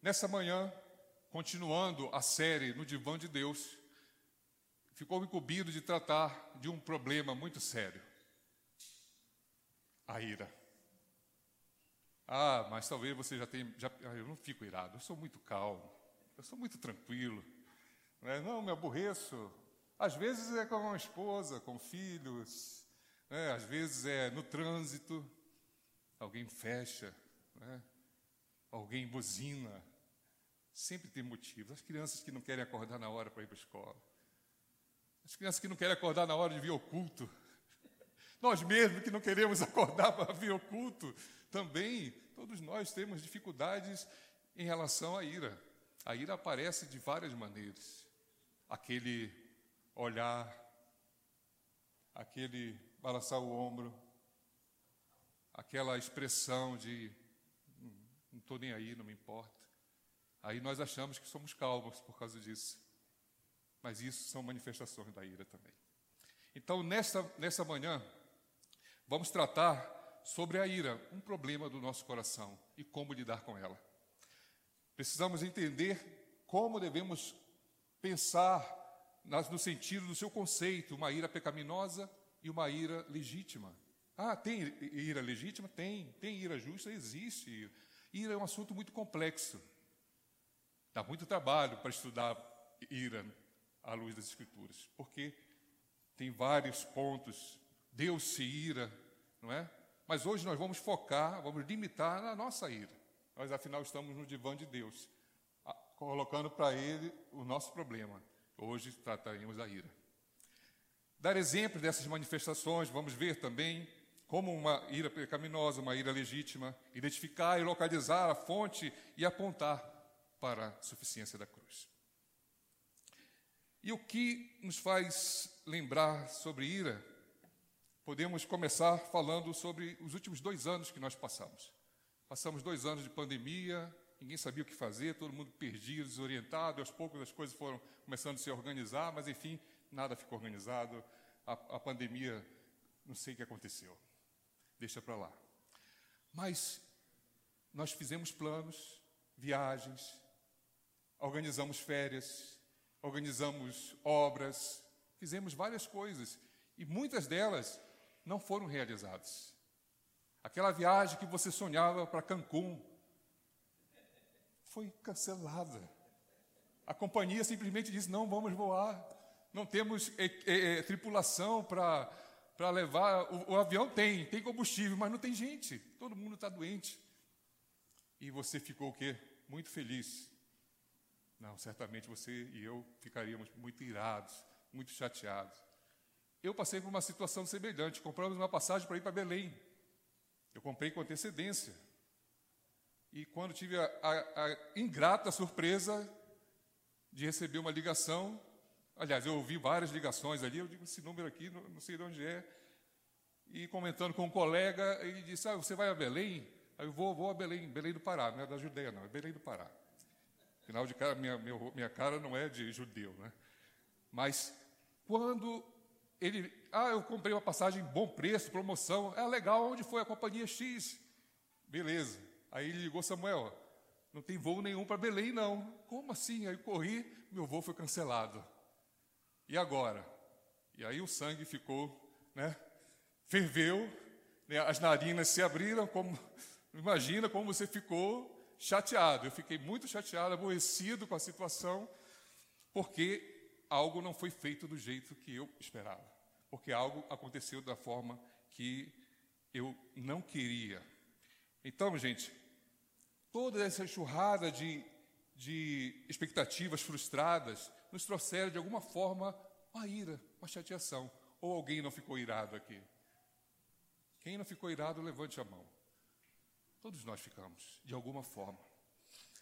Nessa manhã, continuando a série no Divã de Deus, ficou incumbido de tratar de um problema muito sério: a ira. Ah, mas talvez você já tenha. Já, ah, eu não fico irado, eu sou muito calmo, eu sou muito tranquilo. Não, é? não me aborreço. Às vezes é com a esposa, com filhos, né? às vezes é no trânsito, alguém fecha, né? alguém buzina. Sempre tem motivos. As crianças que não querem acordar na hora para ir para a escola. As crianças que não querem acordar na hora de vir ao culto. Nós mesmos que não queremos acordar para vir ao culto. Também, todos nós temos dificuldades em relação à ira. A ira aparece de várias maneiras. Aquele olhar, aquele balançar o ombro, aquela expressão de não estou nem aí, não me importa. Aí nós achamos que somos calmos por causa disso. Mas isso são manifestações da ira também. Então, nessa, nessa manhã, vamos tratar sobre a ira, um problema do nosso coração e como lidar com ela. Precisamos entender como devemos pensar no sentido do seu conceito, uma ira pecaminosa e uma ira legítima. Ah, tem ira legítima? Tem. Tem ira justa? Existe. Ira é um assunto muito complexo. Dá muito trabalho para estudar ira à luz das Escrituras, porque tem vários pontos. Deus se ira, não é? Mas hoje nós vamos focar, vamos limitar na nossa ira. Nós, afinal, estamos no divã de Deus, colocando para Ele o nosso problema. Hoje trataremos da ira. Dar exemplo dessas manifestações, vamos ver também como uma ira pecaminosa, uma ira legítima, identificar e localizar a fonte e apontar para a suficiência da cruz. E o que nos faz lembrar sobre ira? Podemos começar falando sobre os últimos dois anos que nós passamos. Passamos dois anos de pandemia, ninguém sabia o que fazer, todo mundo perdido, desorientado, aos poucos as coisas foram começando a se organizar, mas enfim, nada ficou organizado. A, a pandemia, não sei o que aconteceu. Deixa para lá. Mas nós fizemos planos, viagens, organizamos férias, organizamos obras, fizemos várias coisas e muitas delas não foram realizadas. Aquela viagem que você sonhava para Cancún foi cancelada. A companhia simplesmente disse: não vamos voar, não temos tripulação para para levar. O, o, avião tem, tem combustível, mas não tem gente. Todo mundo está doente. E você ficou o quê? Muito feliz. Não, certamente você e eu ficaríamos muito irados, muito chateados. Eu passei por uma situação semelhante. Compramos uma passagem para ir para Belém. Eu comprei com antecedência. E quando tive a, a, a ingrata surpresa de receber uma ligação Aliás, eu ouvi várias ligações ali, eu digo, esse número aqui, não, não sei de onde é. E comentando com um colega, ele disse, ah, você vai a Belém? Aí eu vou, vou a Belém, Belém do Pará, não é da Judeia não, é Belém do Pará. Afinal de cara, minha, minha, cara não é de judeu, né? Mas quando ele, ah, eu comprei uma passagem bom preço, promoção, é legal, onde foi a companhia X? Beleza. Aí ele ligou, Samuel, não tem voo nenhum para Belém, não. Como assim? Aí eu corri, meu voo foi cancelado. E agora? E aí o sangue ficou, né? Ferveu, né? as narinas se abriram, como imagina como você ficou chateado. Eu fiquei muito chateado, aborrecido com a situação, porque algo não foi feito do jeito que eu esperava. Porque algo aconteceu da forma que eu não queria. Então, gente, toda essa enxurrada de, de expectativas frustradas, nos trouxeram de alguma forma uma ira, uma chateação. Ou alguém não ficou irado aqui? Quem não ficou irado, levante a mão. Todos nós ficamos, de alguma forma.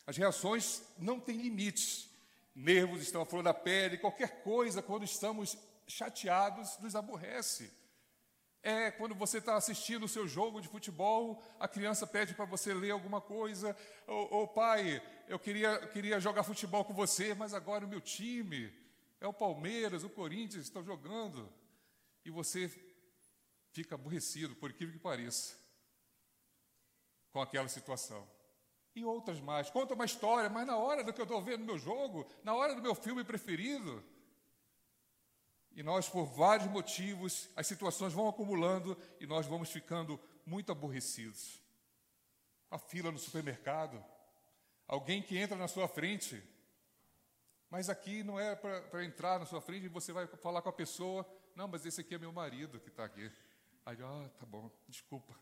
As reações não têm limites. Nervos estão à flor da pele, qualquer coisa, quando estamos chateados, nos aborrece. É quando você está assistindo o seu jogo de futebol, a criança pede para você ler alguma coisa. Ô, ô pai, eu queria, queria jogar futebol com você, mas agora o meu time é o Palmeiras, o Corinthians estão jogando. E você fica aborrecido, por incrível que pareça, com aquela situação. E outras mais. Conta uma história, mas na hora do que eu estou vendo meu jogo, na hora do meu filme preferido. E nós, por vários motivos, as situações vão acumulando e nós vamos ficando muito aborrecidos. A fila no supermercado, alguém que entra na sua frente, mas aqui não é para entrar na sua frente e você vai falar com a pessoa, não, mas esse aqui é meu marido que está aqui. Aí, ah, tá bom, desculpa.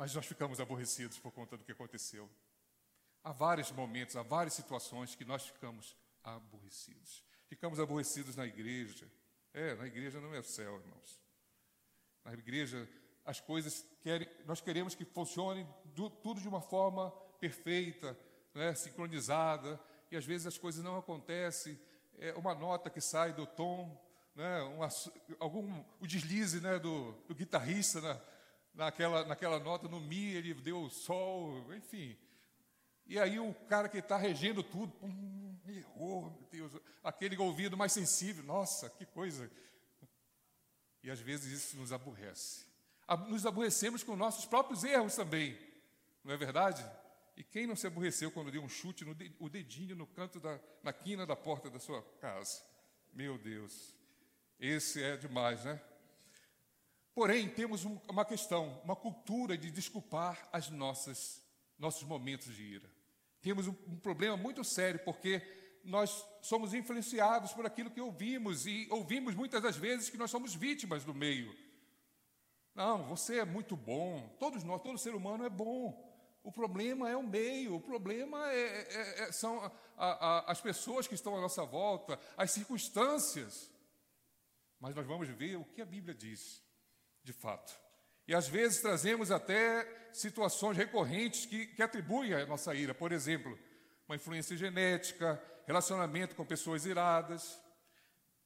Mas nós ficamos aborrecidos por conta do que aconteceu. Há vários momentos, há várias situações que nós ficamos aborrecidos. Ficamos aborrecidos na igreja, é, na igreja não é o céu, irmãos. Na igreja, as coisas querem, nós queremos que funcionem do, tudo de uma forma perfeita, né, sincronizada, e às vezes as coisas não acontecem. É uma nota que sai do tom, né, uma, algum, o deslize né, do, do guitarrista na, naquela, naquela nota, no Mi, ele deu o sol, enfim. E aí o cara que está regendo tudo, hum, errou, meu Deus, aquele ouvido mais sensível, nossa, que coisa. E às vezes isso nos aborrece. Nos aborrecemos com nossos próprios erros também, não é verdade? E quem não se aborreceu quando deu um chute no o dedinho no canto da, na quina da porta da sua casa? Meu Deus, esse é demais, né? Porém, temos um, uma questão, uma cultura de desculpar as nossas nossos momentos de ira. Temos um, um problema muito sério, porque nós somos influenciados por aquilo que ouvimos, e ouvimos muitas das vezes que nós somos vítimas do meio. Não, você é muito bom, todos nós, todo ser humano é bom. O problema é o meio, o problema é, é, é, são a, a, as pessoas que estão à nossa volta, as circunstâncias. Mas nós vamos ver o que a Bíblia diz, de fato. E às vezes trazemos até situações recorrentes que, que atribuem a nossa ira. Por exemplo, uma influência genética, relacionamento com pessoas iradas.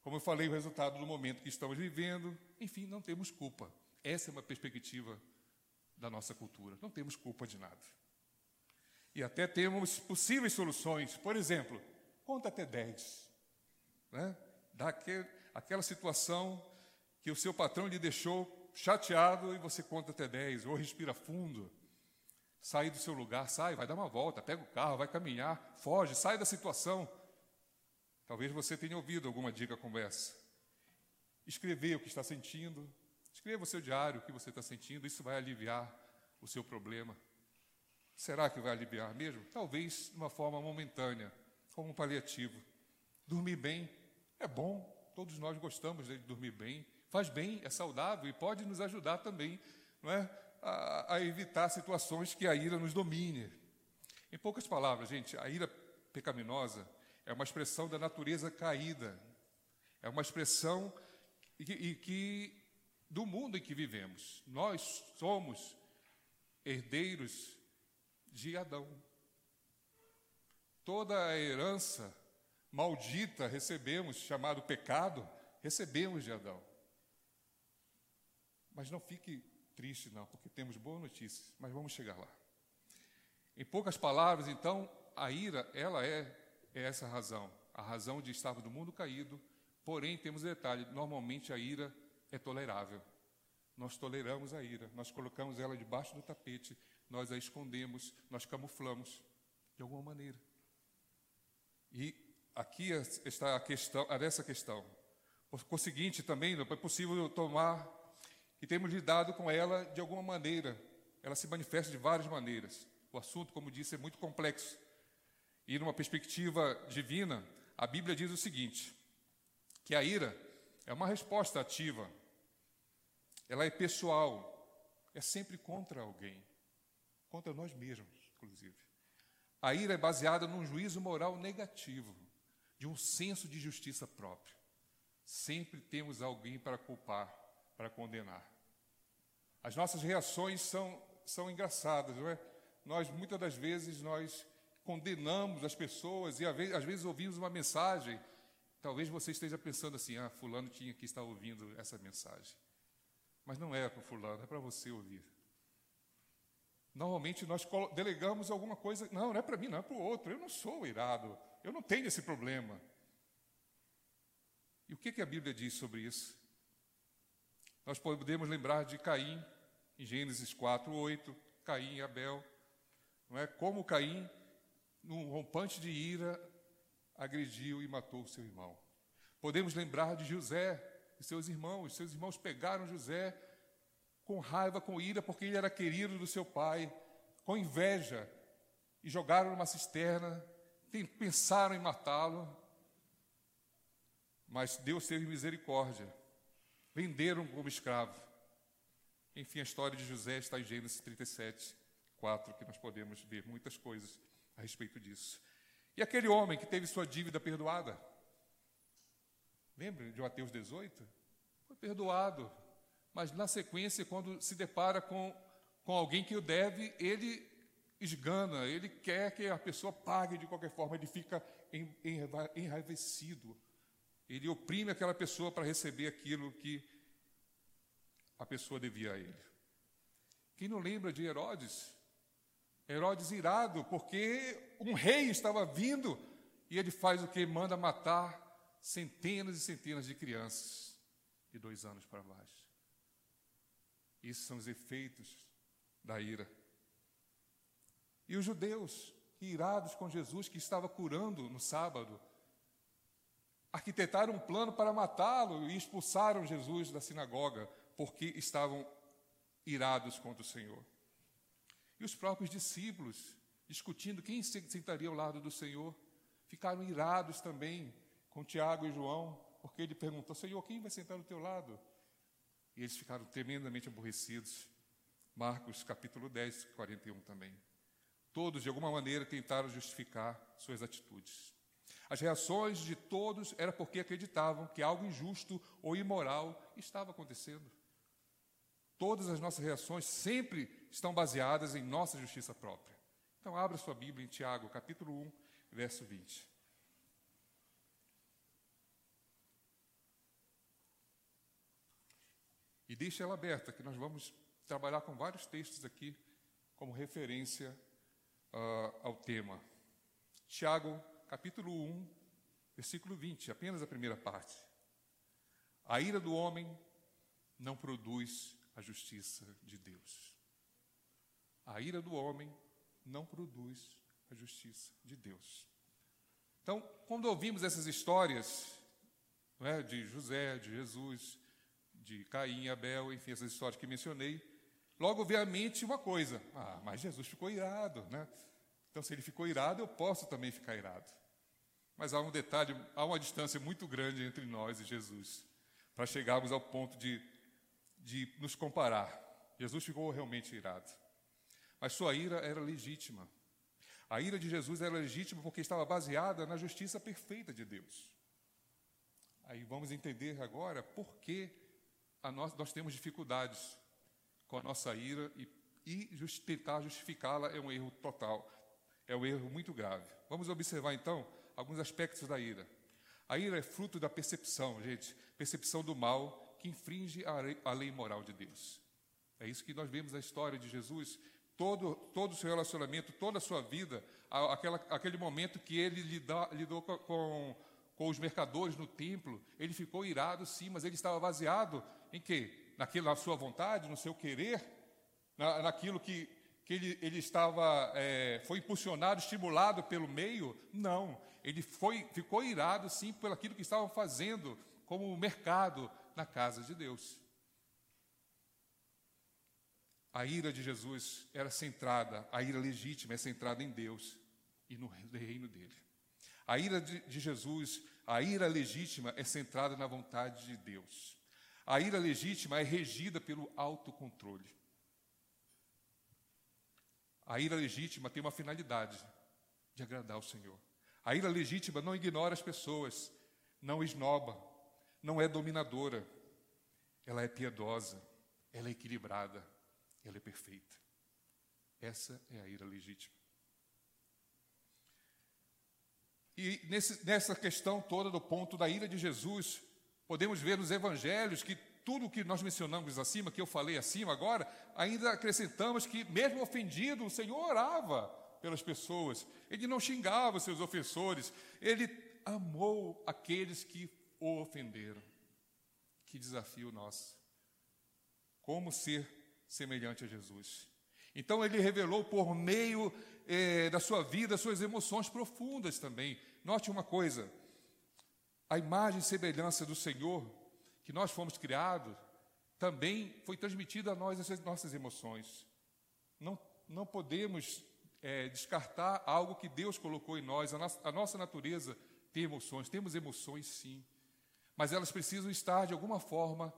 Como eu falei, o resultado do momento que estamos vivendo. Enfim, não temos culpa. Essa é uma perspectiva da nossa cultura. Não temos culpa de nada. E até temos possíveis soluções. Por exemplo, conta até 10. Né? Dá aquele, aquela situação que o seu patrão lhe deixou chateado e você conta até 10, ou respira fundo, sai do seu lugar, sai, vai dar uma volta, pega o carro, vai caminhar, foge, sai da situação. Talvez você tenha ouvido alguma dica como essa. Escrever o que está sentindo, escreva o seu diário, o que você está sentindo, isso vai aliviar o seu problema. Será que vai aliviar mesmo? Talvez de uma forma momentânea, como um paliativo. Dormir bem é bom, todos nós gostamos de dormir bem, faz bem, é saudável e pode nos ajudar também não é, a, a evitar situações que a ira nos domine. Em poucas palavras, gente, a ira pecaminosa é uma expressão da natureza caída, é uma expressão que, e que do mundo em que vivemos. Nós somos herdeiros de Adão. Toda a herança maldita recebemos, chamado pecado, recebemos de Adão. Mas não fique triste, não, porque temos boas notícias, mas vamos chegar lá. Em poucas palavras, então, a ira, ela é, é essa razão, a razão de estarmos no mundo caído, porém, temos detalhe: normalmente a ira é tolerável. Nós toleramos a ira, nós colocamos ela debaixo do tapete, nós a escondemos, nós camuflamos de alguma maneira. E aqui está a questão, essa questão. Por conseguinte, também não é possível tomar e temos lidado com ela de alguma maneira. Ela se manifesta de várias maneiras. O assunto, como disse, é muito complexo. E numa perspectiva divina, a Bíblia diz o seguinte: que a ira é uma resposta ativa. Ela é pessoal, é sempre contra alguém, contra nós mesmos, inclusive. A ira é baseada num juízo moral negativo, de um senso de justiça próprio. Sempre temos alguém para culpar para condenar. As nossas reações são, são engraçadas, não é? Nós, muitas das vezes, nós condenamos as pessoas e às vezes ouvimos uma mensagem. Talvez você esteja pensando assim, ah, fulano tinha que estar ouvindo essa mensagem. Mas não é para fulano, é para você ouvir. Normalmente nós delegamos alguma coisa, não, não é para mim, não é para o outro. Eu não sou irado, eu não tenho esse problema. E o que, que a Bíblia diz sobre isso? Nós podemos lembrar de Caim, em Gênesis 4, 8, Caim e Abel. Não é? Como Caim num rompante de ira, agrediu e matou seu irmão. Podemos lembrar de José e seus irmãos. Seus irmãos pegaram José com raiva, com ira, porque ele era querido do seu pai, com inveja, e jogaram numa cisterna, pensaram em matá-lo, mas Deus teve misericórdia. Venderam como escravo. Enfim, a história de José está em Gênesis 37, 4, que nós podemos ver muitas coisas a respeito disso. E aquele homem que teve sua dívida perdoada? Lembra de Mateus 18? Foi perdoado. Mas na sequência, quando se depara com, com alguém que o deve, ele esgana, ele quer que a pessoa pague de qualquer forma, ele fica enraivecido. Ele oprime aquela pessoa para receber aquilo que a pessoa devia a ele. Quem não lembra de Herodes? Herodes irado, porque um rei estava vindo e ele faz o que? Manda matar centenas e centenas de crianças de dois anos para baixo. Esses são os efeitos da ira. E os judeus, irados com Jesus, que estava curando no sábado, arquitetaram um plano para matá-lo e expulsaram Jesus da sinagoga, porque estavam irados contra o Senhor. E os próprios discípulos, discutindo quem sentaria ao lado do Senhor, ficaram irados também com Tiago e João, porque ele perguntou: Senhor, quem vai sentar ao teu lado? E eles ficaram tremendamente aborrecidos. Marcos capítulo 10, 41 também. Todos, de alguma maneira, tentaram justificar suas atitudes. As reações de todos era porque acreditavam que algo injusto ou imoral estava acontecendo. Todas as nossas reações sempre estão baseadas em nossa justiça própria. Então, abra sua Bíblia em Tiago, capítulo 1, verso 20. E deixe ela aberta, que nós vamos trabalhar com vários textos aqui como referência uh, ao tema. Tiago, capítulo 1, versículo 20, apenas a primeira parte. A ira do homem não produz a justiça de Deus. A ira do homem não produz a justiça de Deus. Então, quando ouvimos essas histórias é, de José, de Jesus, de Caim Abel, enfim, essas histórias que mencionei, logo vem à mente uma coisa: ah, mas Jesus ficou irado, né? Então, se ele ficou irado, eu posso também ficar irado. Mas há um detalhe, há uma distância muito grande entre nós e Jesus, para chegarmos ao ponto de de nos comparar. Jesus ficou realmente irado. Mas sua ira era legítima. A ira de Jesus era legítima porque estava baseada na justiça perfeita de Deus. Aí vamos entender agora por que nós, nós, temos dificuldades com a nossa ira e, e just, tentar justificá-la é um erro total, é um erro muito grave. Vamos observar então alguns aspectos da ira. A ira é fruto da percepção, gente, percepção do mal que infringe a lei moral de Deus. É isso que nós vemos na história de Jesus. Todo, todo o seu relacionamento, toda a sua vida, aquela, aquele momento que ele lidou com, com, os mercadores no templo, ele ficou irado, sim, mas ele estava baseado em quê? Naquilo, na sua vontade, no seu querer, na, naquilo que, que ele, ele estava, é, foi impulsionado, estimulado pelo meio? Não. Ele foi, ficou irado, sim, pelo aquilo que estavam fazendo como mercado, na casa de Deus. A ira de Jesus era centrada, a ira legítima é centrada em Deus e no reino dele. A ira de, Jesus, a ira legítima é centrada na vontade de Deus. A ira legítima é regida pelo autocontrole. A ira legítima tem uma finalidade de agradar ao Senhor. A ira legítima não ignora as pessoas, não esnoba, não é dominadora, ela é piedosa, ela é equilibrada, ela é perfeita. Essa é a ira legítima. E nesse, nessa questão toda do ponto da ira de Jesus, podemos ver nos evangelhos que tudo o que nós mencionamos acima, que eu falei acima agora, ainda acrescentamos que, mesmo ofendido, o Senhor orava pelas pessoas, ele não xingava os seus ofensores, ele amou aqueles que o ofenderam. Que desafio nosso. Como ser semelhante a Jesus. Então ele revelou por meio eh, da sua vida suas emoções profundas também. Note uma coisa: a imagem e semelhança do Senhor que nós fomos criados também foi transmitida a nós essas nossas emoções. Não, não podemos é, descartar algo que Deus colocou em nós. A a nossa natureza tem emoções, temos emoções sim, mas elas precisam estar de alguma forma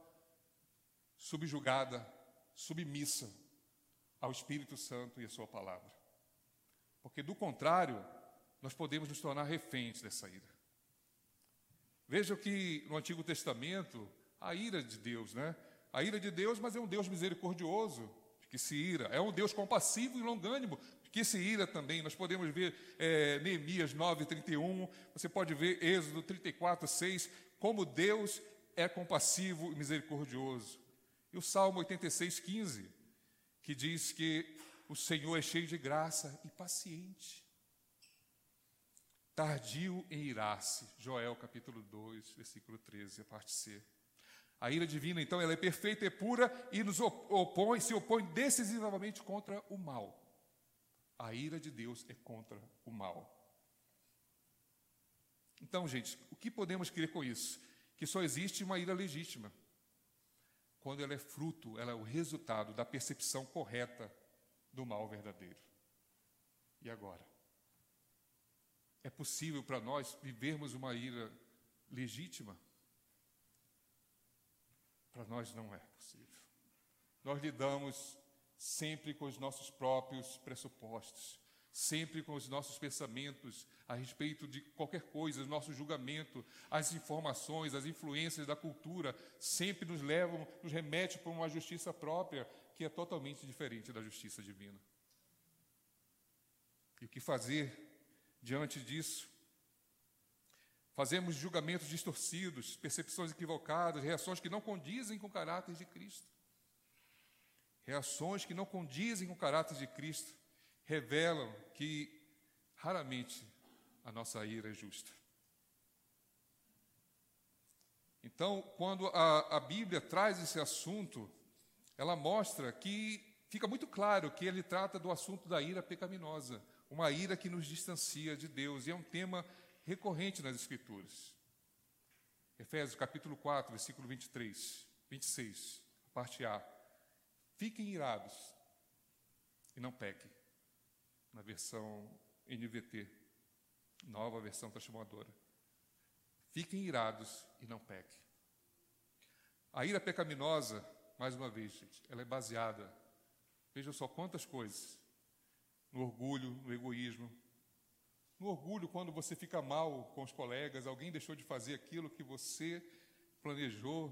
subjugada, submissa ao Espírito Santo e à Sua palavra. Porque do contrário, nós podemos nos tornar reféns dessa ira. Veja que no Antigo Testamento, a ira de Deus, né? A ira de Deus, mas é um Deus misericordioso, que se ira. É um Deus compassivo e longânimo, que se ira também. Nós podemos ver é, Neemias 9, 31, você pode ver Êxodo 34, 6, como Deus é compassivo e misericordioso. E o Salmo 86, 15, que diz que o Senhor é cheio de graça e paciente. Tardio em irar-se. Joel capítulo 2, versículo 13, a parte C. A ira divina, então, ela é perfeita e pura e nos opõe, se opõe decisivamente contra o mal. A ira de Deus é contra o mal. Então, gente, o que podemos crer com isso? Que só existe uma ira legítima. Quando ela é fruto, ela é o resultado da percepção correta do mal verdadeiro. E agora? É possível para nós vivermos uma ira legítima? Para nós não é possível. Nós lidamos sempre com os nossos próprios pressupostos, sempre com os nossos pensamentos a respeito de qualquer coisa, o nosso julgamento, as informações, as influências da cultura, sempre nos levam, nos remete para uma justiça própria que é totalmente diferente da justiça divina. E o que fazer diante disso? Fazemos julgamentos distorcidos, percepções equivocadas, reações que não condizem com o caráter de Cristo. Reações que não condizem com o caráter de Cristo revelam que raramente a nossa ira é justa. Então, quando a, a Bíblia traz esse assunto, ela mostra que fica muito claro que ele trata do assunto da ira pecaminosa, uma ira que nos distancia de Deus, e é um tema recorrente nas Escrituras. Efésios capítulo 4, versículo 23, 26, parte A. Fiquem irados e não pequem. Na versão NVT, nova versão transformadora. Fiquem irados e não pequem. A ira pecaminosa, mais uma vez, gente, ela é baseada, vejam só quantas coisas, no orgulho, no egoísmo. No orgulho, quando você fica mal com os colegas, alguém deixou de fazer aquilo que você planejou,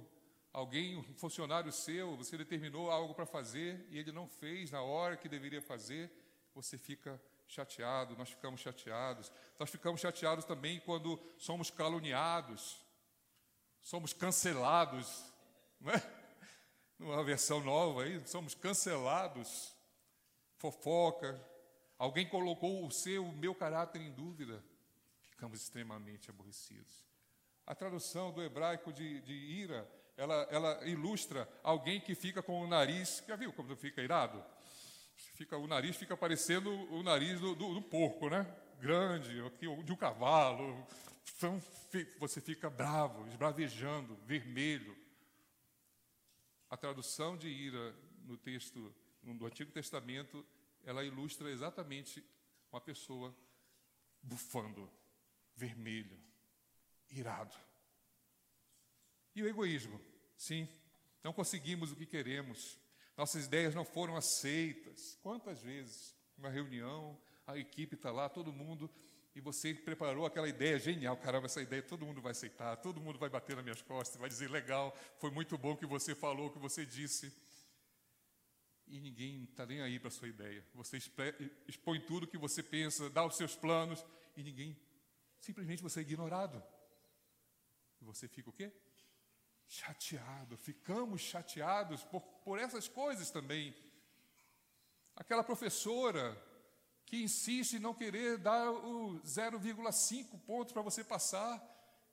alguém, um funcionário seu, você determinou algo para fazer e ele não fez na hora que deveria fazer, você fica chateado, nós ficamos chateados. Nós ficamos chateados também quando somos caluniados, somos cancelados, não é? Numa versão nova aí, somos cancelados. Fofoca, alguém colocou o seu, o meu caráter em dúvida, ficamos extremamente aborrecidos. A tradução do hebraico de, de ira ela, ela ilustra alguém que fica com o nariz. Já viu como fica irado? Fica, o nariz fica parecendo o nariz do, do, do porco, né? Grande, de um cavalo. Então, você fica bravo, esbravejando, vermelho. A tradução de ira no texto do Antigo Testamento, ela ilustra exatamente uma pessoa bufando, vermelho, irado. E o egoísmo? Sim, não conseguimos o que queremos. Nossas ideias não foram aceitas. Quantas vezes, uma reunião, a equipe está lá, todo mundo, e você preparou aquela ideia genial, caramba, essa ideia todo mundo vai aceitar, todo mundo vai bater nas minhas costas, vai dizer legal, foi muito bom que você falou, o que você disse. E ninguém está nem aí para a sua ideia. Você expõe tudo o que você pensa, dá os seus planos, e ninguém, simplesmente você é ignorado. E você fica o quê? Chateado, ficamos chateados por, por essas coisas também. Aquela professora que insiste em não querer dar o 0,5 pontos para você passar.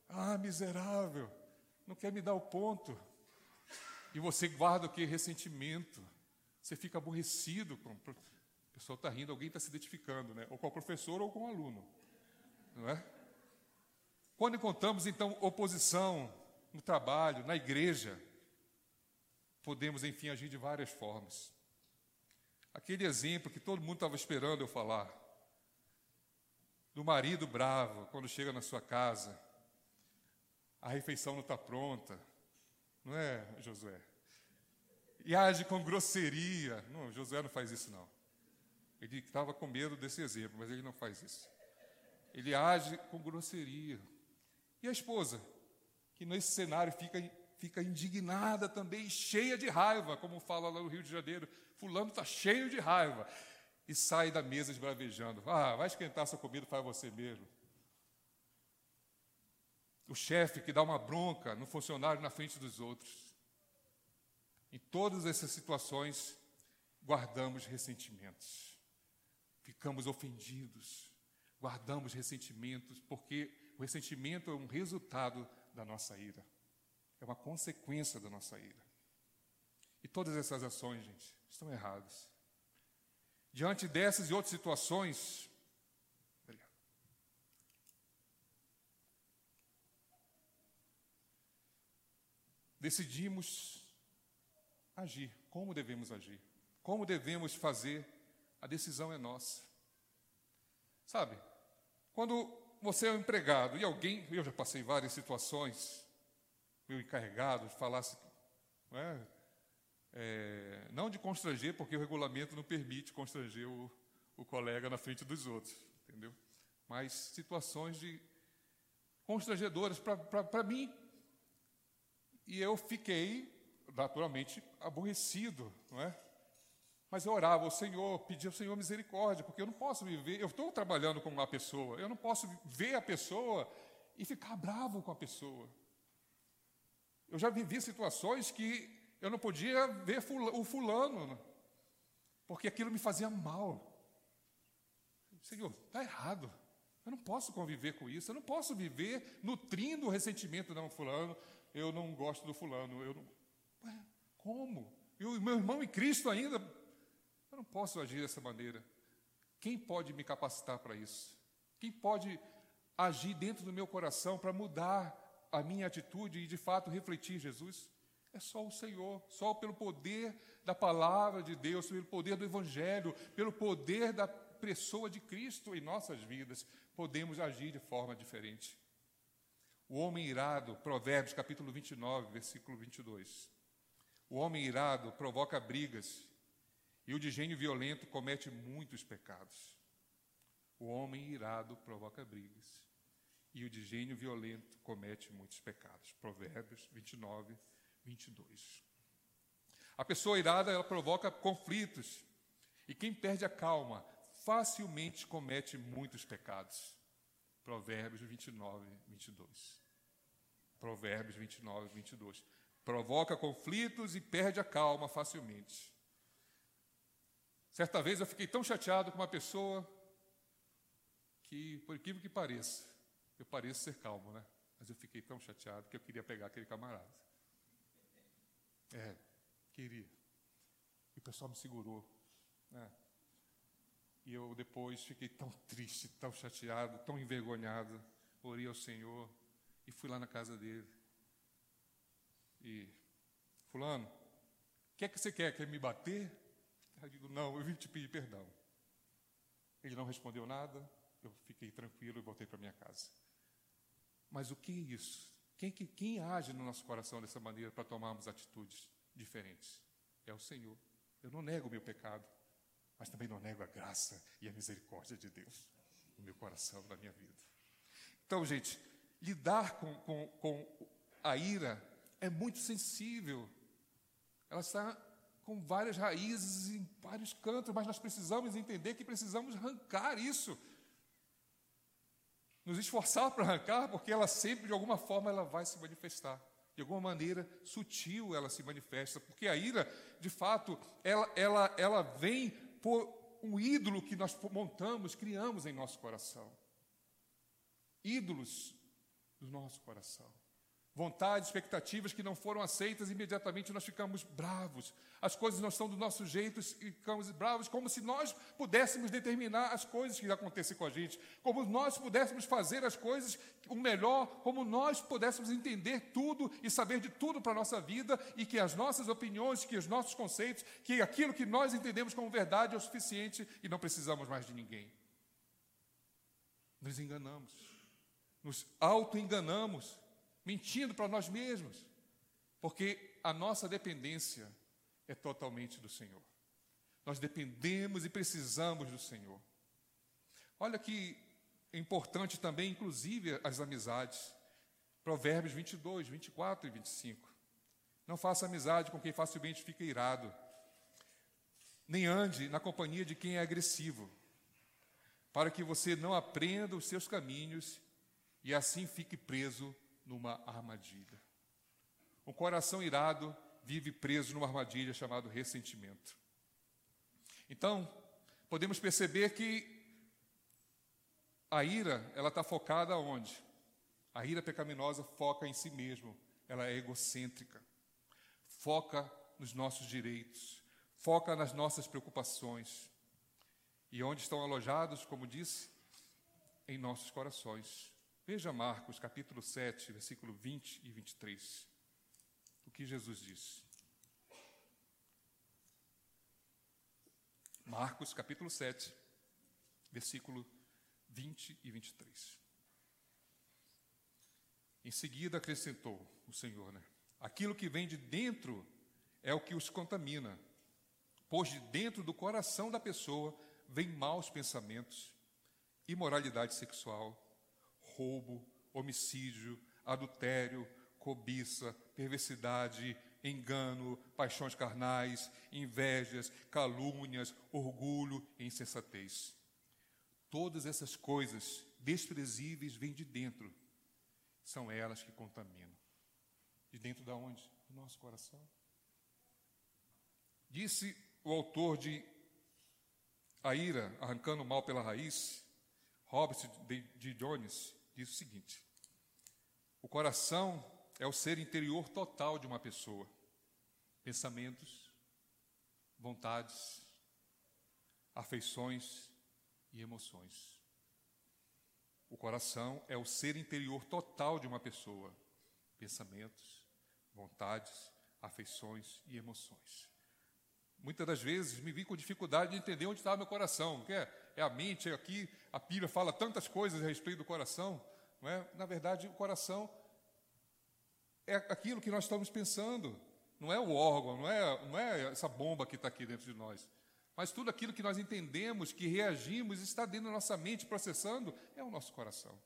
Ah, miserável, não quer me dar o ponto. E você guarda o que? Ressentimento. Você fica aborrecido com. O pessoal está rindo, alguém está se identificando, né? Ou com o professor ou com o aluno. Não é? Quando encontramos, então, oposição no trabalho, na igreja, podemos, enfim, agir de várias formas. Aquele exemplo que todo mundo estava esperando eu falar, do marido bravo, quando chega na sua casa, a refeição não está pronta, não é, Josué? E age com grosseria. Não, Josué não faz isso, não. Ele estava com medo desse exemplo, mas ele não faz isso. Ele age com grosseria. E a esposa, que nesse cenário fica, fica indignada também, cheia de raiva, como fala lá no Rio de Janeiro. Fulano está cheio de raiva. E sai da mesa esbravejando. Ah, vai esquentar sua comida, faz você mesmo. O chefe que dá uma bronca no funcionário na frente dos outros. Em todas essas situações, guardamos ressentimentos. Ficamos ofendidos, guardamos ressentimentos, porque o ressentimento é um resultado da nossa ira. É uma consequência da nossa ira. E todas essas ações, gente, estão erradas. Diante dessas e outras situações, decidimos agir. Como devemos agir? Como devemos fazer? A decisão é nossa. Sabe, quando você é um empregado e alguém, eu já passei várias situações, meu encarregado falasse, não, é, é, não de constranger, porque o regulamento não permite constranger o, o colega na frente dos outros, entendeu? Mas situações de constrangedoras para mim. E eu fiquei naturalmente aborrecido, não é? Mas eu orava ao Senhor, pedia ao Senhor misericórdia, porque eu não posso viver, eu estou trabalhando com uma pessoa, eu não posso ver a pessoa e ficar bravo com a pessoa. Eu já vivi situações que eu não podia ver o fulano, porque aquilo me fazia mal. Senhor, está errado. Eu não posso conviver com isso, eu não posso viver nutrindo o ressentimento, não, fulano, eu não gosto do fulano, eu não, Ué, como? E o meu irmão em Cristo ainda? Não posso agir dessa maneira. Quem pode me capacitar para isso? Quem pode agir dentro do meu coração para mudar a minha atitude e de fato refletir Jesus? É só o Senhor, só pelo poder da palavra de Deus, pelo poder do Evangelho, pelo poder da pessoa de Cristo em nossas vidas, podemos agir de forma diferente. O homem irado, Provérbios capítulo 29, versículo 22. O homem irado provoca brigas, e o de gênio violento comete muitos pecados. O homem irado provoca brigas, e o de gênio violento comete muitos pecados. Provérbios 29, 22. A pessoa irada, ela provoca conflitos, e quem perde a calma facilmente comete muitos pecados. Provérbios 29, 22. Provérbios 29, 22 provoca conflitos e perde a calma facilmente. Certa vez eu fiquei tão chateado com uma pessoa que, por incrível que pareça, eu pareço ser calmo, né? Mas eu fiquei tão chateado que eu queria pegar aquele camarada. É, queria. E o pessoal me segurou. Né? E eu depois fiquei tão triste, tão chateado, tão envergonhado. Orei ao Senhor e fui lá na casa dele. E, Fulano, o que é que você quer? Quer me bater? Eu digo, não, eu vim te pedir perdão. Ele não respondeu nada, eu fiquei tranquilo e voltei para minha casa. Mas o que é isso? Quem, quem, quem age no nosso coração dessa maneira para tomarmos atitudes diferentes? É o Senhor. Eu não nego o meu pecado, mas também não nego a graça e a misericórdia de Deus no meu coração, na minha vida. Então, gente, lidar com, com, com a ira é muito sensível. Ela está com várias raízes em vários cantos, mas nós precisamos entender que precisamos arrancar isso. Nos esforçar para arrancar, porque ela sempre, de alguma forma, ela vai se manifestar. De alguma maneira sutil ela se manifesta, porque a ira, de fato, ela, ela, ela vem por um ídolo que nós montamos, criamos em nosso coração. Ídolos do nosso coração. Vontades, expectativas que não foram aceitas, imediatamente nós ficamos bravos. As coisas não estão do nosso jeito e ficamos bravos, como se nós pudéssemos determinar as coisas que acontecem com a gente, como nós pudéssemos fazer as coisas o melhor, como nós pudéssemos entender tudo e saber de tudo para a nossa vida e que as nossas opiniões, que os nossos conceitos, que aquilo que nós entendemos como verdade é o suficiente e não precisamos mais de ninguém. Nos enganamos, nos auto-enganamos mentindo para nós mesmos, porque a nossa dependência é totalmente do Senhor. Nós dependemos e precisamos do Senhor. Olha que importante também, inclusive, as amizades. Provérbios 22, 24 e 25. Não faça amizade com quem facilmente fica irado, nem ande na companhia de quem é agressivo, para que você não aprenda os seus caminhos e assim fique preso numa armadilha. Um coração irado vive preso numa armadilha chamada ressentimento. Então, podemos perceber que a ira, ela está focada onde? A ira pecaminosa foca em si mesmo, ela é egocêntrica, foca nos nossos direitos, foca nas nossas preocupações. E onde estão alojados, como disse? Em nossos corações. Veja Marcos capítulo 7, versículo 20 e 23. O que Jesus disse. Marcos capítulo 7, versículo 20 e 23. Em seguida acrescentou o Senhor, né? Aquilo que vem de dentro é o que os contamina, pois de dentro do coração da pessoa vem maus pensamentos, imoralidade sexual, roubo, homicídio, adultério, cobiça, perversidade, engano, paixões carnais, invejas, calúnias, orgulho e insensatez. Todas essas coisas desprezíveis vêm de dentro. São elas que contaminam. De dentro da onde? Do nosso coração. Disse o autor de A Ira, Arrancando o Mal pela Raiz, Robert de Jones, diz o seguinte: o coração é o ser interior total de uma pessoa. Pensamentos, vontades, afeições e emoções. O coração é o ser interior total de uma pessoa. Pensamentos, vontades, afeições e emoções. Muitas das vezes me vi com dificuldade de entender onde está meu coração. É, a mente, é aqui. A Bíblia fala tantas coisas a respeito do coração. Não é? Na verdade, o coração é aquilo que nós estamos pensando. Não é o órgão, não é, não é essa bomba que está aqui dentro de nós. Mas tudo aquilo que nós entendemos, que reagimos, está dentro da nossa mente processando, é o nosso coração.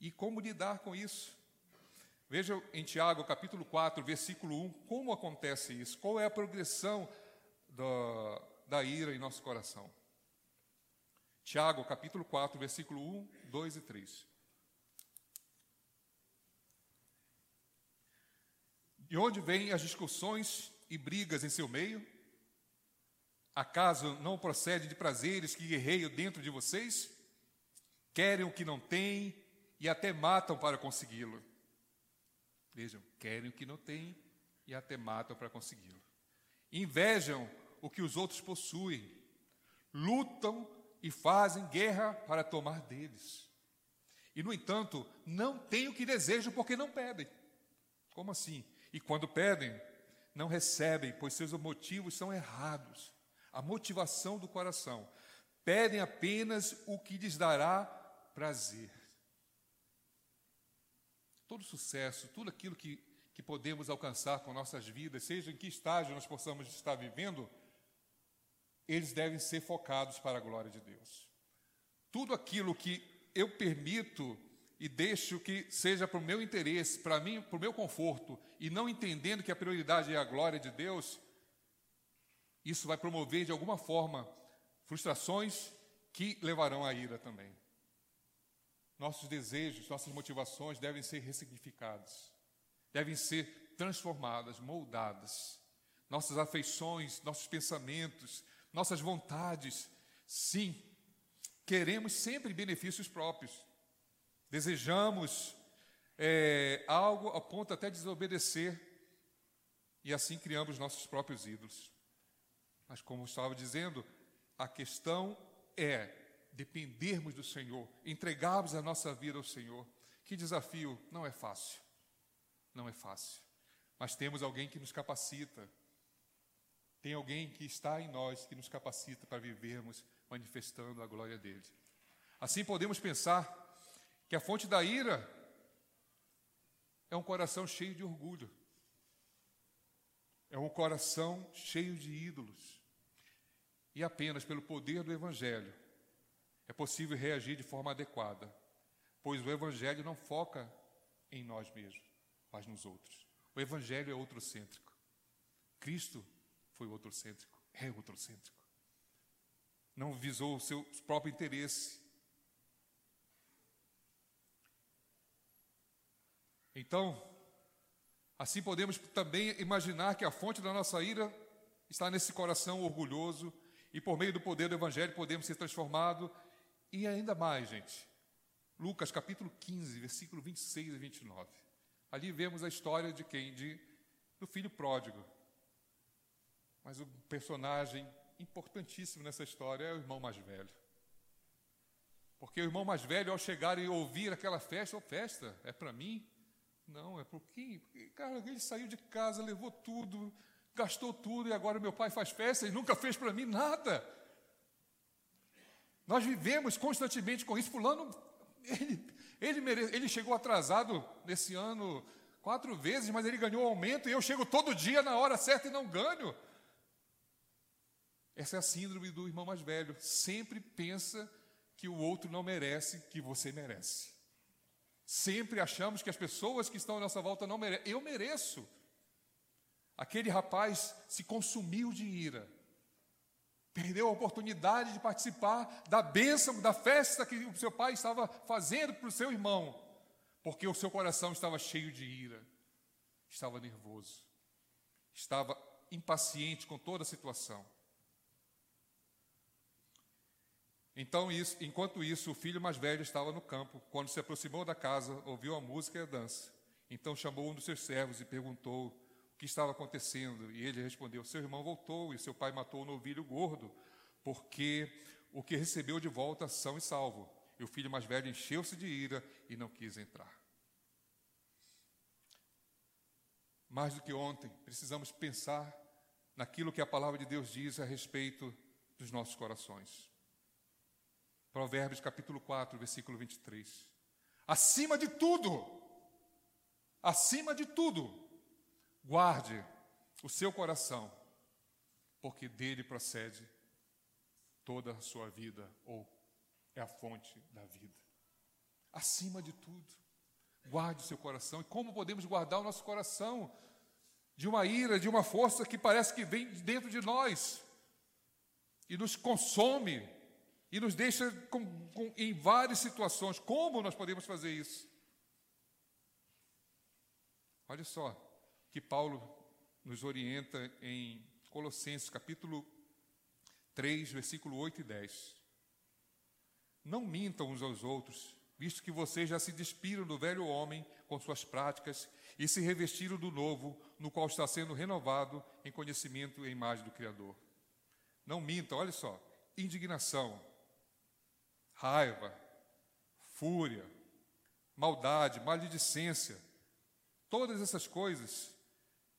E como lidar com isso? Veja em Tiago, capítulo 4, versículo 1, como acontece isso? Qual é a progressão da, da ira em nosso coração. Tiago, capítulo 4, versículo 1, 2 e 3. De onde vêm as discussões e brigas em seu meio? Acaso não procede de prazeres que guerreiam dentro de vocês? Querem o que não têm e até matam para consegui-lo. Vejam, querem o que não têm e até matam para consegui-lo. Invejam o que os outros possuem, lutam e fazem guerra para tomar deles. E, no entanto, não têm o que desejam porque não pedem. Como assim? E quando pedem, não recebem, pois seus motivos são errados. A motivação do coração. Pedem apenas o que lhes dará prazer. Todo sucesso, tudo aquilo que, que podemos alcançar com nossas vidas, seja em que estágio nós possamos estar vivendo, eles devem ser focados para a glória de Deus. Tudo aquilo que eu permito e deixo que seja para o meu interesse, para mim, para o meu conforto, e não entendendo que a prioridade é a glória de Deus, isso vai promover de alguma forma frustrações que levarão à ira também. Nossos desejos, nossas motivações devem ser ressignificados, devem ser transformadas, moldadas. Nossas afeições, nossos pensamentos, nossas vontades. Sim, queremos sempre benefícios próprios. Desejamos é, algo a ponto até de desobedecer, e assim criamos nossos próprios ídolos. Mas, como estava dizendo, a questão é dependermos do Senhor, entregarmos a nossa vida ao Senhor. Que desafio! Não é fácil. Não é fácil. Mas temos alguém que nos capacita. Tem alguém que está em nós que nos capacita para vivermos manifestando a glória dele. Assim podemos pensar que a fonte da ira é um coração cheio de orgulho. É um coração cheio de ídolos. E apenas pelo poder do Evangelho é possível reagir de forma adequada, pois o Evangelho não foca em nós mesmos, mas nos outros. O Evangelho é outrocêntrico. Cristo foi outrocêntrico, é outrocêntrico. Não visou o seu próprio interesse. Então, assim podemos também imaginar que a fonte da nossa ira está nesse coração orgulhoso e por meio do poder do Evangelho podemos ser transformados e ainda mais, gente. Lucas capítulo 15, versículo 26 e 29. Ali vemos a história de quem? De, do filho pródigo. Mas o personagem importantíssimo nessa história é o irmão mais velho. Porque o irmão mais velho, ao chegar e ouvir aquela festa, ou oh, festa, é para mim? Não, é por quem? Cara, ele saiu de casa, levou tudo, gastou tudo, e agora meu pai faz festa e nunca fez para mim nada. Nós vivemos constantemente com isso. Fulano, ele, ele, ele chegou atrasado nesse ano quatro vezes, mas ele ganhou aumento e eu chego todo dia na hora certa e não ganho. Essa é a síndrome do irmão mais velho. Sempre pensa que o outro não merece, que você merece. Sempre achamos que as pessoas que estão à nossa volta não merecem. Eu mereço. Aquele rapaz se consumiu de ira. Perdeu a oportunidade de participar da bênção, da festa que o seu pai estava fazendo para o seu irmão, porque o seu coração estava cheio de ira, estava nervoso, estava impaciente com toda a situação. Então, isso, enquanto isso, o filho mais velho estava no campo. Quando se aproximou da casa, ouviu a música e a dança. Então chamou um dos seus servos e perguntou o que estava acontecendo. E ele respondeu: Seu irmão voltou e seu pai matou o novilho gordo, porque o que recebeu de volta são e salvo. E o filho mais velho encheu-se de ira e não quis entrar. Mais do que ontem, precisamos pensar naquilo que a palavra de Deus diz a respeito dos nossos corações. Provérbios capítulo 4, versículo 23. Acima de tudo, acima de tudo, guarde o seu coração, porque dele procede toda a sua vida, ou é a fonte da vida. Acima de tudo, guarde o seu coração. E como podemos guardar o nosso coração de uma ira, de uma força que parece que vem dentro de nós e nos consome e nos deixa com, com, em várias situações. Como nós podemos fazer isso? Olha só que Paulo nos orienta em Colossenses capítulo 3, versículo 8 e 10. Não mintam uns aos outros, visto que vocês já se despiram do velho homem com suas práticas e se revestiram do novo, no qual está sendo renovado em conhecimento e imagem do Criador. Não mintam, olha só, indignação, raiva, fúria, maldade, maledicência, todas essas coisas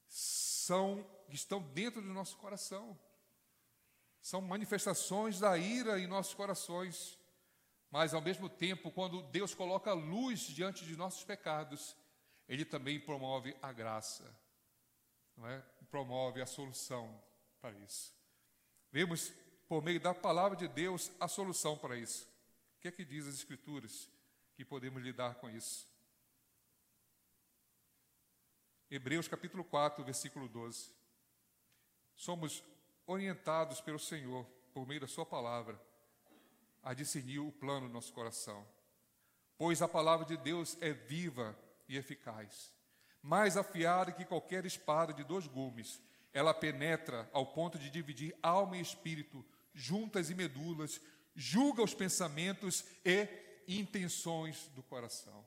são estão dentro do nosso coração. São manifestações da ira em nossos corações. Mas ao mesmo tempo, quando Deus coloca luz diante de nossos pecados, ele também promove a graça. Não é? Promove a solução para isso. Vemos por meio da palavra de Deus a solução para isso. Que é que diz as Escrituras que podemos lidar com isso? Hebreus capítulo 4, versículo 12. Somos orientados pelo Senhor, por meio da Sua palavra, a discernir o plano do nosso coração. Pois a palavra de Deus é viva e eficaz, mais afiada que qualquer espada de dois gumes. Ela penetra ao ponto de dividir alma e espírito, juntas e medulas, julga os pensamentos e intenções do coração.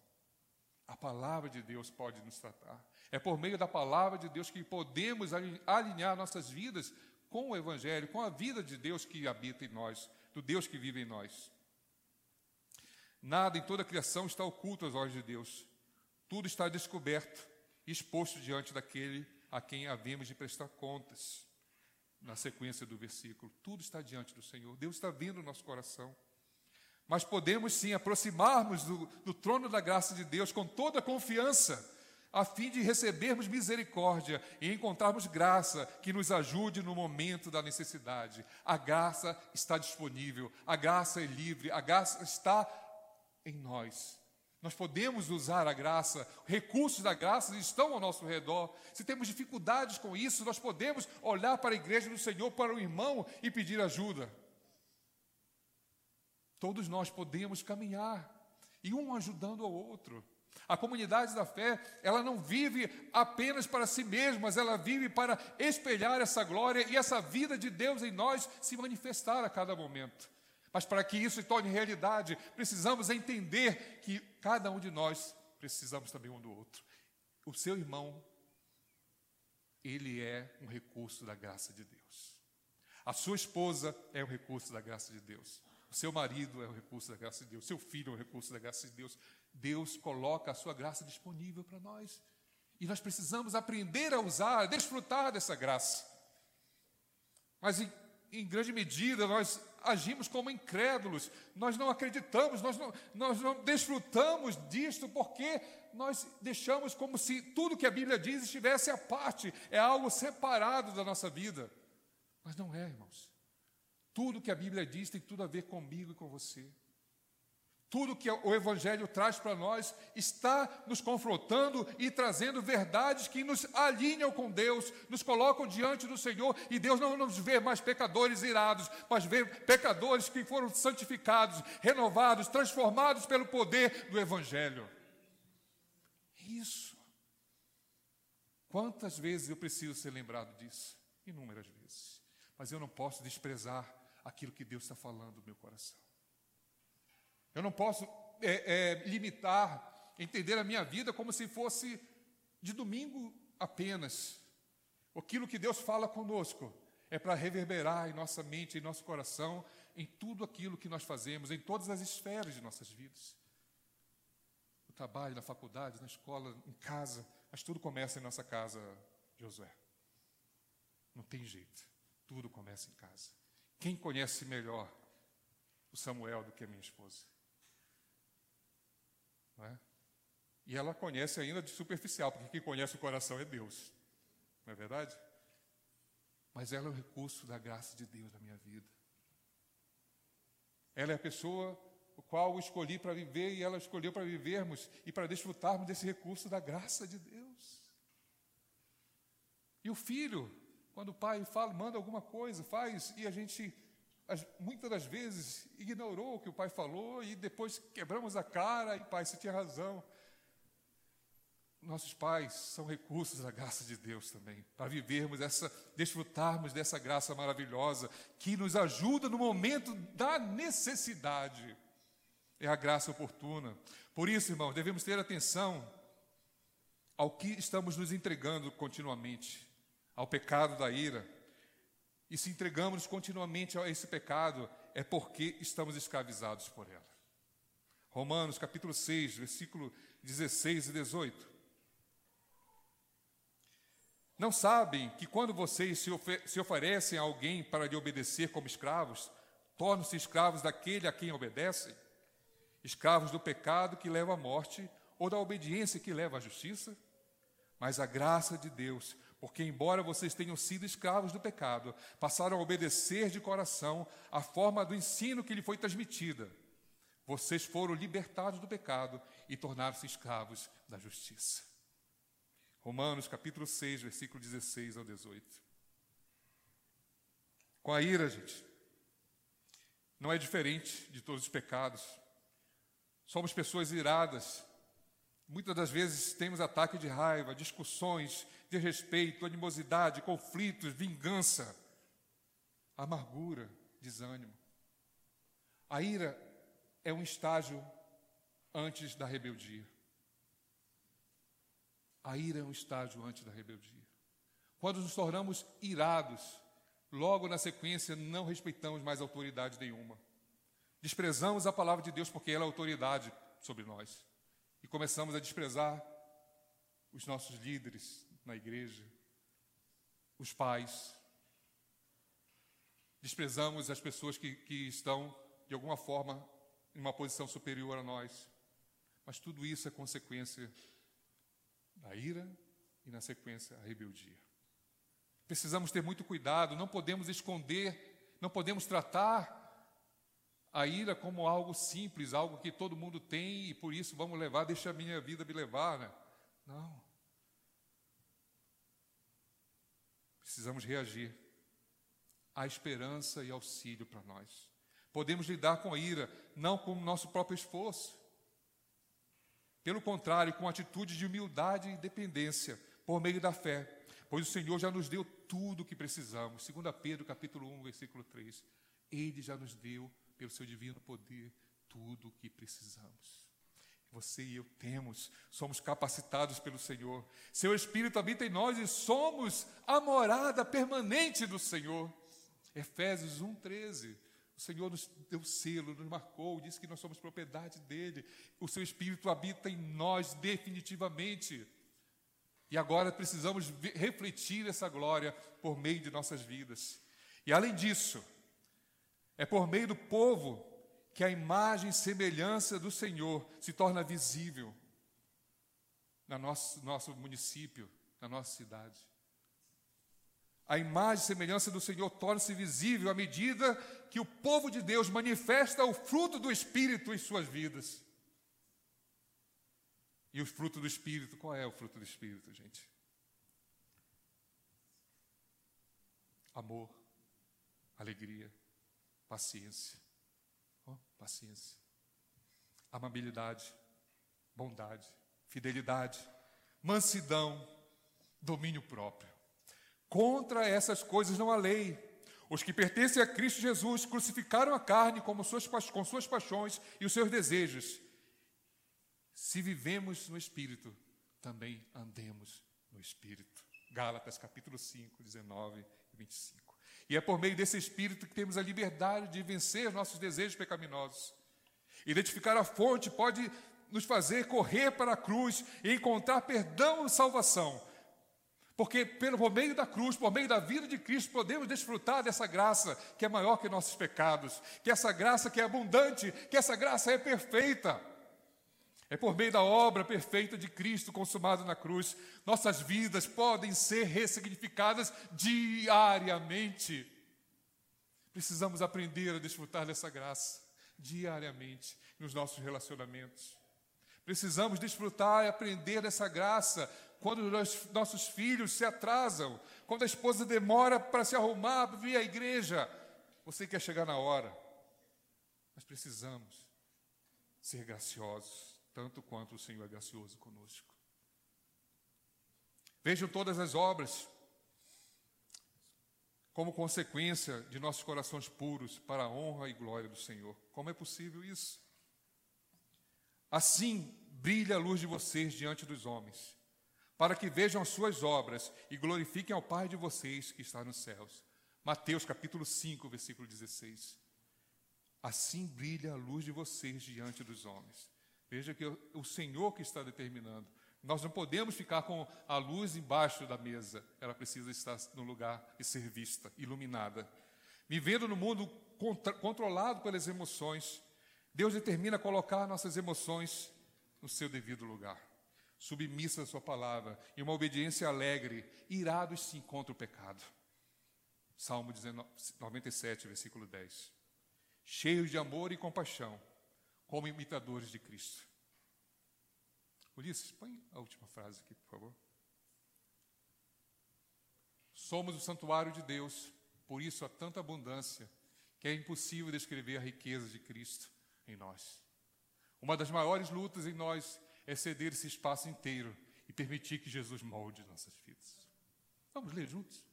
A palavra de Deus pode nos tratar. É por meio da palavra de Deus que podemos alinhar nossas vidas com o Evangelho, com a vida de Deus que habita em nós, do Deus que vive em nós. Nada em toda a criação está oculto aos olhos de Deus. Tudo está descoberto exposto diante daquele a quem havemos de prestar contas. Na sequência do versículo, tudo está diante do Senhor. Deus está vendo o nosso coração. Mas podemos sim aproximarmos do, do trono da graça de Deus com toda a confiança, a fim de recebermos misericórdia e encontrarmos graça que nos ajude no momento da necessidade. A graça está disponível, a graça é livre, a graça está em nós. Nós podemos usar a graça, recursos da graça estão ao nosso redor. Se temos dificuldades com isso, nós podemos olhar para a igreja do Senhor, para o irmão e pedir ajuda. Todos nós podemos caminhar e um ajudando ao outro. A comunidade da fé, ela não vive apenas para si mesma, mas ela vive para espelhar essa glória e essa vida de Deus em nós se manifestar a cada momento. Mas para que isso se torne realidade, precisamos entender que cada um de nós precisamos também um do outro. O seu irmão, ele é um recurso da graça de Deus. A sua esposa é um recurso da graça de Deus. O seu marido é um recurso da graça de Deus, seu filho é um recurso da graça de Deus. Deus coloca a sua graça disponível para nós. E nós precisamos aprender a usar, a desfrutar dessa graça. Mas em, grande medida nós agimos como incrédulos, nós não acreditamos, nós não, nós não desfrutamos disto porque nós deixamos como se tudo que a Bíblia diz estivesse à parte, é algo separado da nossa vida. Mas não é, irmãos. Tudo que a Bíblia diz tem tudo a ver comigo e com você. Tudo que o Evangelho traz para nós está nos confrontando e trazendo verdades que nos alinham com Deus, nos colocam diante do Senhor e Deus não nos vê mais pecadores irados, mas vê pecadores que foram santificados, renovados, transformados pelo poder do Evangelho. Isso. Quantas vezes eu preciso ser lembrado disso? Inúmeras vezes. Mas eu não posso desprezar aquilo que Deus está falando no meu coração. Eu não posso é, é, limitar, entender a minha vida como se fosse de domingo apenas. Aquilo que Deus fala conosco é para reverberar em nossa mente, em nosso coração, em tudo aquilo que nós fazemos, em todas as esferas de nossas vidas. No trabalho, na faculdade, na escola, em casa, mas tudo começa em nossa casa, Josué. Não tem jeito, tudo começa em casa. Quem conhece melhor o Samuel do que a minha esposa? Não é? E ela conhece ainda de superficial, porque quem conhece o coração é Deus. Não é verdade? Mas ela é o recurso da graça de Deus na minha vida. Ela é a pessoa o qual eu escolhi para viver e ela escolheu para vivermos e para desfrutarmos desse recurso da graça de Deus. E o filho, quando o pai fala, manda alguma coisa, faz, e a gente muitas das vezes ignorou o que o pai falou e depois quebramos a cara e pai, você tinha razão. Nossos pais são recursos da graça de Deus também, para vivermos essa, desfrutarmos dessa graça maravilhosa que nos ajuda no momento da necessidade. É a graça oportuna. Por isso, irmãos, devemos ter atenção ao que estamos nos entregando continuamente ao pecado da ira, e se entregamos continuamente a esse pecado, é porque estamos escravizados por ela. Romanos capítulo 6, versículo 16 e 18. Não sabem que quando vocês se, se oferecem a alguém para lhe obedecer como escravos, tornam-se escravos daquele a quem obedecem? Escravos do pecado que leva à morte ou da obediência que leva à justiça? Mas a graça de Deus porque, embora vocês tenham sido escravos do pecado, passaram a obedecer de coração a forma do ensino que lhe foi transmitida. Vocês foram libertados do pecado e tornaram-se escravos da justiça. Romanos capítulo 6, versículo 16 ao 18. Com a ira, gente, não é diferente de todos os pecados. Somos pessoas iradas. Muitas das vezes temos ataque de raiva, discussões, desrespeito, animosidade, conflitos, vingança, amargura, desânimo. A ira é um estágio antes da rebeldia. A ira é um estágio antes da rebeldia. Quando nos tornamos irados, logo na sequência não respeitamos mais autoridade nenhuma. Desprezamos a palavra de Deus porque ela é autoridade sobre nós. E começamos a desprezar os nossos líderes na igreja, os pais. Desprezamos as pessoas que, que estão, de alguma forma, em uma posição superior a nós. Mas tudo isso é consequência da ira e, na sequência, a rebeldia. Precisamos ter muito cuidado, não podemos esconder, não podemos tratar a ira como algo simples, algo que todo mundo tem e por isso vamos levar, deixa a minha vida me levar. Né? Não. Precisamos reagir. Há esperança e auxílio para nós. Podemos lidar com a ira, não com o nosso próprio esforço. Pelo contrário, com atitude de humildade e dependência, por meio da fé, pois o Senhor já nos deu tudo o que precisamos. 2 Pedro, capítulo 1, versículo 3. Ele já nos deu, pelo seu divino poder, tudo o que precisamos. Você e eu temos, somos capacitados pelo Senhor. Seu Espírito habita em nós e somos a morada permanente do Senhor. Efésios 1,13. O Senhor nos deu selo, nos marcou, disse que nós somos propriedade dele. O seu Espírito habita em nós definitivamente. E agora precisamos refletir essa glória por meio de nossas vidas. E além disso, é por meio do povo que a imagem e semelhança do Senhor se torna visível no nosso, nosso município, na nossa cidade. A imagem e semelhança do Senhor torna-se visível à medida que o povo de Deus manifesta o fruto do Espírito em suas vidas. E o fruto do Espírito, qual é o fruto do Espírito, gente? Amor, alegria, paciência. Paciência. Amabilidade, bondade, fidelidade, mansidão, domínio próprio. Contra essas coisas não há lei. Os que pertencem a Cristo Jesus crucificaram a carne suas, com suas paixões e os seus desejos. Se vivemos no Espírito, também andemos no Espírito. Gálatas capítulo 5, 19 e 25. E é por meio desse Espírito que temos a liberdade de vencer nossos desejos pecaminosos. Identificar a fonte pode nos fazer correr para a cruz e encontrar perdão e salvação porque pelo, por meio da cruz, por meio da vida de Cristo, podemos desfrutar dessa graça que é maior que nossos pecados, que essa graça que é abundante, que essa graça é perfeita. É por meio da obra perfeita de Cristo consumada na cruz, nossas vidas podem ser ressignificadas diariamente. Precisamos aprender a desfrutar dessa graça diariamente nos nossos relacionamentos. Precisamos desfrutar e aprender dessa graça quando os nossos filhos se atrasam, quando a esposa demora para se arrumar para vir à igreja. Você quer chegar na hora, mas precisamos ser graciosos, tanto quanto o Senhor é gracioso conosco. Vejam todas as obras como consequência de nossos corações puros para a honra e glória do Senhor. Como é possível isso? Assim brilha a luz de vocês diante dos homens para que vejam as suas obras e glorifiquem ao Pai de vocês que está nos céus. Mateus capítulo 5, versículo 16. Assim brilha a luz de vocês diante dos homens. Veja que o Senhor que está determinando. Nós não podemos ficar com a luz embaixo da mesa, ela precisa estar no lugar e ser vista, iluminada. Vivendo no mundo controlado pelas emoções, Deus determina colocar nossas emoções no seu devido lugar submissa à sua palavra, e uma obediência alegre, irados sim contra o pecado. Salmo 19, 97, versículo 10. Cheios de amor e compaixão, como imitadores de Cristo. Ulisses, põe a última frase aqui, por favor. Somos o santuário de Deus, por isso há tanta abundância que é impossível descrever a riqueza de Cristo em nós. Uma das maiores lutas em nós é ceder esse espaço inteiro e permitir que Jesus molde nossas vidas. Vamos ler juntos?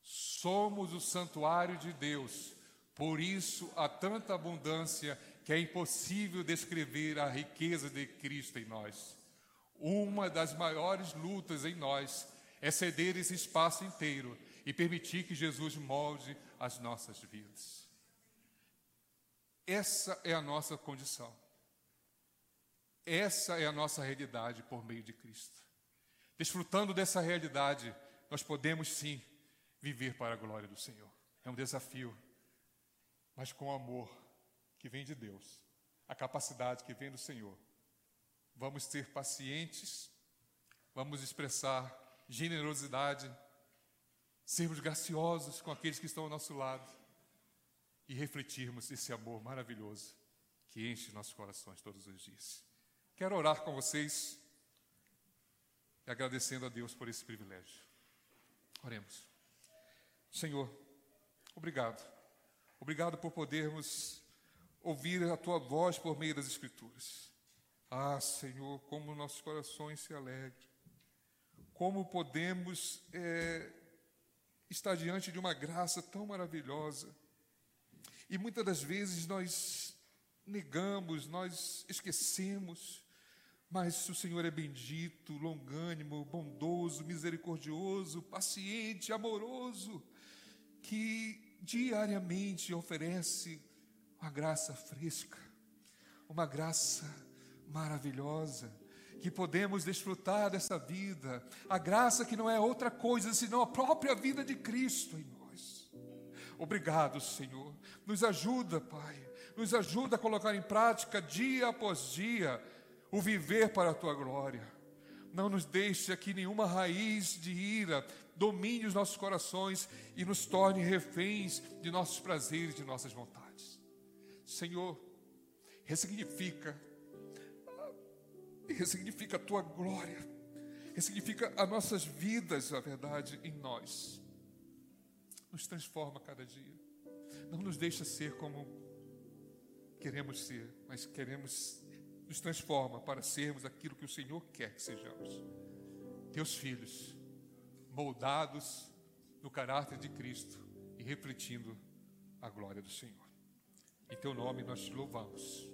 Somos o santuário de Deus, por isso há tanta abundância que é impossível descrever a riqueza de Cristo em nós. Uma das maiores lutas em nós é ceder esse espaço inteiro e permitir que Jesus molde as nossas vidas. Essa é a nossa condição. Essa é a nossa realidade por meio de Cristo. Desfrutando dessa realidade, nós podemos sim viver para a glória do Senhor. É um desafio, mas com amor que vem de Deus, a capacidade que vem do Senhor. Vamos ser pacientes, vamos expressar generosidade, sermos graciosos com aqueles que estão ao nosso lado e refletirmos esse amor maravilhoso que enche nossos corações todos os dias. Quero orar com vocês e agradecendo a Deus por esse privilégio. Oremos. Senhor, obrigado. Obrigado por podermos ouvir a tua voz por meio das Escrituras. Ah, Senhor, como nossos corações se alegram. Como podemos é, estar diante de uma graça tão maravilhosa. E muitas das vezes nós negamos, nós esquecemos mas o Senhor é bendito, longânimo, bondoso, misericordioso, paciente, amoroso, que diariamente oferece uma graça fresca, uma graça maravilhosa, que podemos desfrutar dessa vida, a graça que não é outra coisa senão a própria vida de Cristo em nós. Obrigado, Senhor. Nos ajuda, Pai. Nos ajuda a colocar em prática dia após dia o viver para a tua glória. Não nos deixe que nenhuma raiz de ira domine os nossos corações e nos torne reféns de nossos prazeres, de nossas vontades. Senhor, ressignifica, ressignifica a tua glória, ressignifica as nossas vidas, a verdade, em nós. Nos transforma cada dia. Não nos deixa ser como queremos ser, mas queremos nos transforma para sermos aquilo que o Senhor quer que sejamos. Teus filhos, moldados no caráter de Cristo e refletindo a glória do Senhor. Em teu nome nós te louvamos.